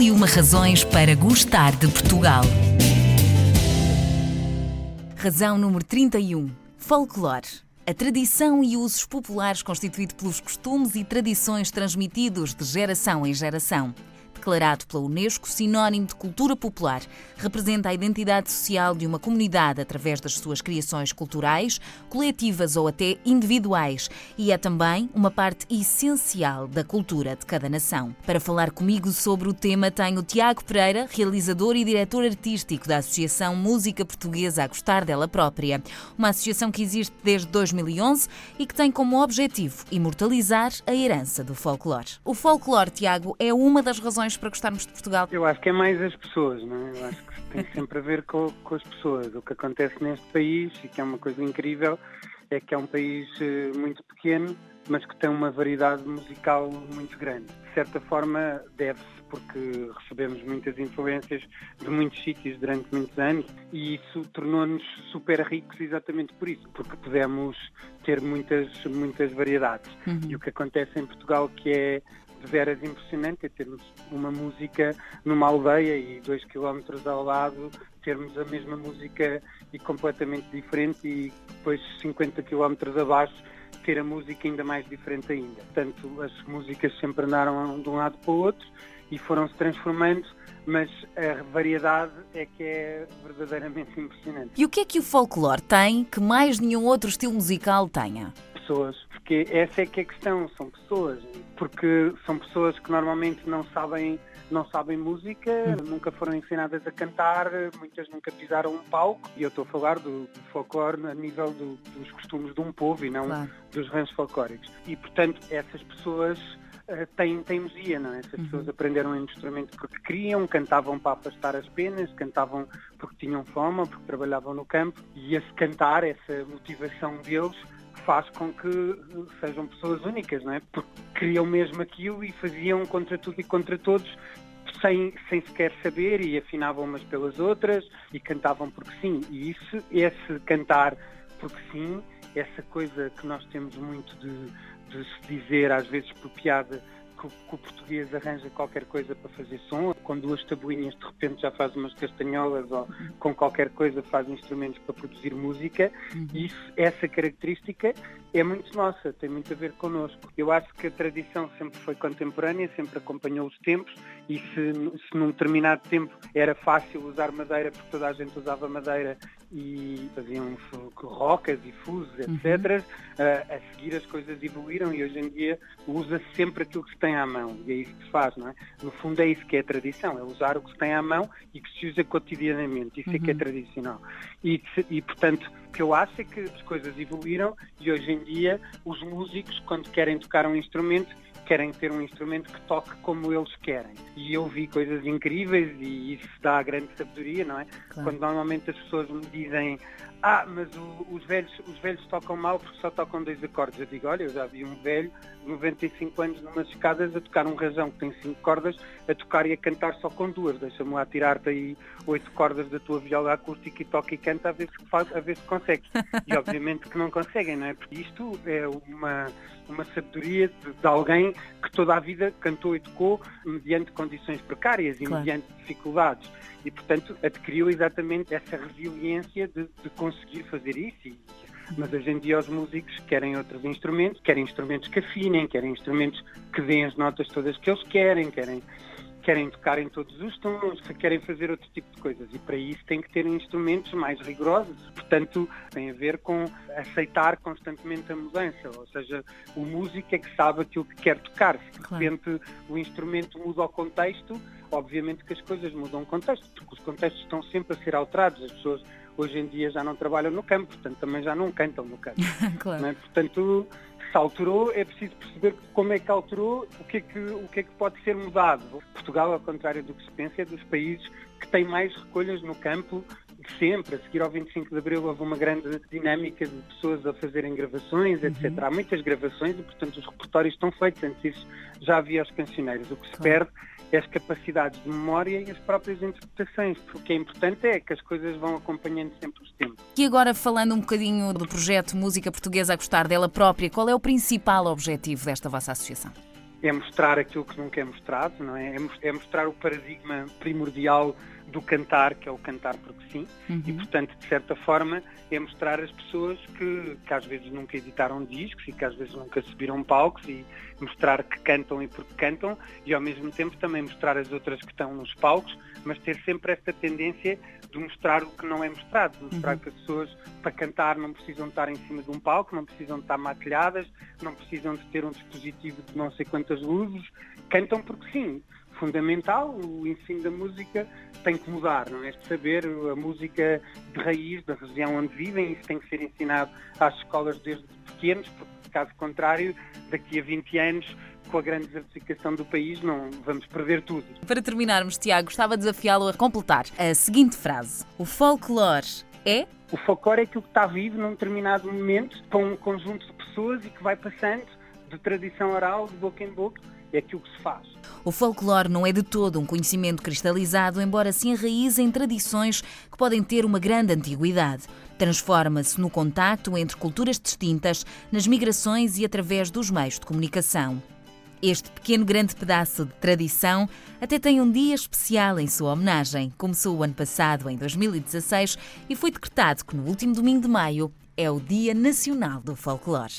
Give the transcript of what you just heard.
E uma razões para gostar de Portugal. Razão número 31. Folclore. A tradição e usos populares constituído pelos costumes e tradições transmitidos de geração em geração declarado pela Unesco sinónimo de cultura popular. Representa a identidade social de uma comunidade através das suas criações culturais, coletivas ou até individuais, e é também uma parte essencial da cultura de cada nação. Para falar comigo sobre o tema, tenho Tiago Pereira, realizador e diretor artístico da Associação Música Portuguesa a Gostar dela própria, uma associação que existe desde 2011 e que tem como objetivo imortalizar a herança do folclore. O folclore, Tiago, é uma das razões razões para gostarmos de Portugal? Eu acho que é mais as pessoas, não é? Eu acho que tem sempre a ver com, com as pessoas. O que acontece neste país, e que é uma coisa incrível, é que é um país eh, muito pequeno, mas que tem uma variedade musical muito grande. De certa forma, deve-se porque recebemos muitas influências de muitos sítios durante muitos anos e isso tornou-nos super ricos exatamente por isso, porque pudemos ter muitas, muitas variedades. Uhum. E o que acontece em Portugal que é de veras impressionante é termos uma música numa aldeia e dois quilómetros ao lado termos a mesma música e completamente diferente e depois 50 quilómetros abaixo ter a música ainda mais diferente ainda. Portanto, as músicas sempre andaram de um lado para o outro e foram se transformando, mas a variedade é que é verdadeiramente impressionante. E o que é que o folclore tem que mais nenhum outro estilo musical tenha? Pessoas, porque essa é que é a questão, são pessoas porque são pessoas que normalmente não sabem não sabem música, hum. nunca foram ensinadas a cantar, muitas nunca pisaram um palco. E eu estou a falar do, do folclore a nível do, dos costumes de um povo e não claro. dos ranchos folclóricos. E, portanto, essas pessoas uh, têm teimosia, não é? Essas uhum. pessoas aprenderam um instrumento porque queriam, cantavam para afastar as penas, cantavam porque tinham fome, porque trabalhavam no campo. E esse cantar, essa motivação deles, faz com que sejam pessoas únicas, não é? Porque queriam mesmo aquilo e faziam contra tudo e contra todos sem, sem sequer saber e afinavam umas pelas outras e cantavam porque sim. E isso, esse cantar porque sim, essa coisa que nós temos muito de, de se dizer, às vezes por piada, que, que o português arranja qualquer coisa para fazer som, com duas tabuinhas de repente já faz umas castanholas ou com qualquer coisa faz instrumentos para produzir música uhum. e isso, essa característica é muito nossa, tem muito a ver connosco. Eu acho que a tradição sempre foi contemporânea, sempre acompanhou os tempos e se, se num determinado tempo era fácil usar madeira porque toda a gente usava madeira e faziam rocas e fusos, etc. Uhum. Uh, a seguir as coisas evoluíram e hoje em dia usa sempre aquilo que se tem à mão e é isso que se faz, não é? No fundo é isso que é a tradição, é usar o que se tem à mão e que se usa cotidianamente, isso uhum. é que é uhum. tradicional. E, e portanto, o que eu acho é que as coisas evoluíram e hoje em dia os músicos, quando querem tocar um instrumento, querem ter um instrumento que toque como eles querem. E eu vi coisas incríveis e isso dá grande sabedoria, não é? Claro. Quando normalmente as pessoas me dizem ah, mas o, os, velhos, os velhos tocam mal porque só tocam dois acordes. Eu digo, olha, eu já vi um velho de 95 anos numas escadas a tocar um razão que tem cinco cordas, a tocar e a cantar só com duas. Deixa-me lá tirar-te aí oito cordas da tua viola acústica e toca e canta a ver se, faz, a ver se consegue. E obviamente que não conseguem, não é? Porque isto é uma, uma sabedoria de, de, alguém que toda a vida cantou e tocou mediante condições precárias e claro. mediante dificuldades. E, portanto, adquiriu exatamente essa resiliência de, de conseguir fazer isso. E, mas hoje em dia os músicos querem outros instrumentos, querem instrumentos que afinem, querem instrumentos que deem as notas todas que eles querem, querem querem tocar em todos os tons, querem fazer outro tipo de coisas e para isso tem que ter instrumentos mais rigorosos. Portanto, tem a ver com aceitar constantemente a mudança, ou seja, o músico é que sabe aquilo que quer tocar. Se de repente o instrumento muda o contexto, obviamente que as coisas mudam o contexto, porque os contextos estão sempre a ser alterados. As pessoas hoje em dia já não trabalham no campo, portanto também já não cantam no campo. claro. é? Portanto, se alterou, é preciso perceber como é que alterou, o que é que, o que, é que pode ser mudado. Portugal, ao contrário do que se pensa, é dos países que têm mais recolhas no campo sempre. A seguir ao 25 de Abril houve uma grande dinâmica de pessoas a fazerem gravações, etc. Uhum. Há muitas gravações e, portanto, os repertórios estão feitos. Antes disso já havia os cancioneiros. O que se claro. perde é as capacidades de memória e as próprias interpretações. O que é importante é que as coisas vão acompanhando sempre os tempos. E agora, falando um bocadinho do projeto Música Portuguesa a Gostar dela própria, qual é o principal objetivo desta vossa associação? é mostrar aquilo que nunca é mostrado, não é? É, é mostrar o paradigma primordial do cantar, que é o cantar porque sim, uhum. e portanto, de certa forma, é mostrar às pessoas que, que às vezes nunca editaram discos e que às vezes nunca subiram palcos e mostrar que cantam e porque cantam e ao mesmo tempo também mostrar as outras que estão nos palcos, mas ter sempre esta tendência de mostrar o que não é mostrado, de mostrar uhum. que as pessoas para cantar não precisam estar em cima de um palco, não precisam de estar maquilhadas, não precisam de ter um dispositivo de não sei quantas luzes, cantam porque sim fundamental, o ensino da música tem que mudar, não é? Saber a música de raiz da região onde vivem, isso tem que ser ensinado às escolas desde pequenos, porque caso contrário, daqui a 20 anos com a grande desertificação do país, não vamos perder tudo. Para terminarmos, Tiago, gostava de desafiá-lo a completar a seguinte frase: O folclore é. O folclore é aquilo que está vivo num determinado momento, com um conjunto de pessoas e que vai passando de tradição oral, de boca em boca, é aquilo que se faz. O folclore não é de todo um conhecimento cristalizado, embora se enraize em tradições que podem ter uma grande antiguidade. Transforma-se no contacto entre culturas distintas, nas migrações e através dos meios de comunicação. Este pequeno grande pedaço de tradição até tem um dia especial em sua homenagem. Começou o ano passado, em 2016, e foi decretado que no último domingo de maio é o Dia Nacional do Folclore.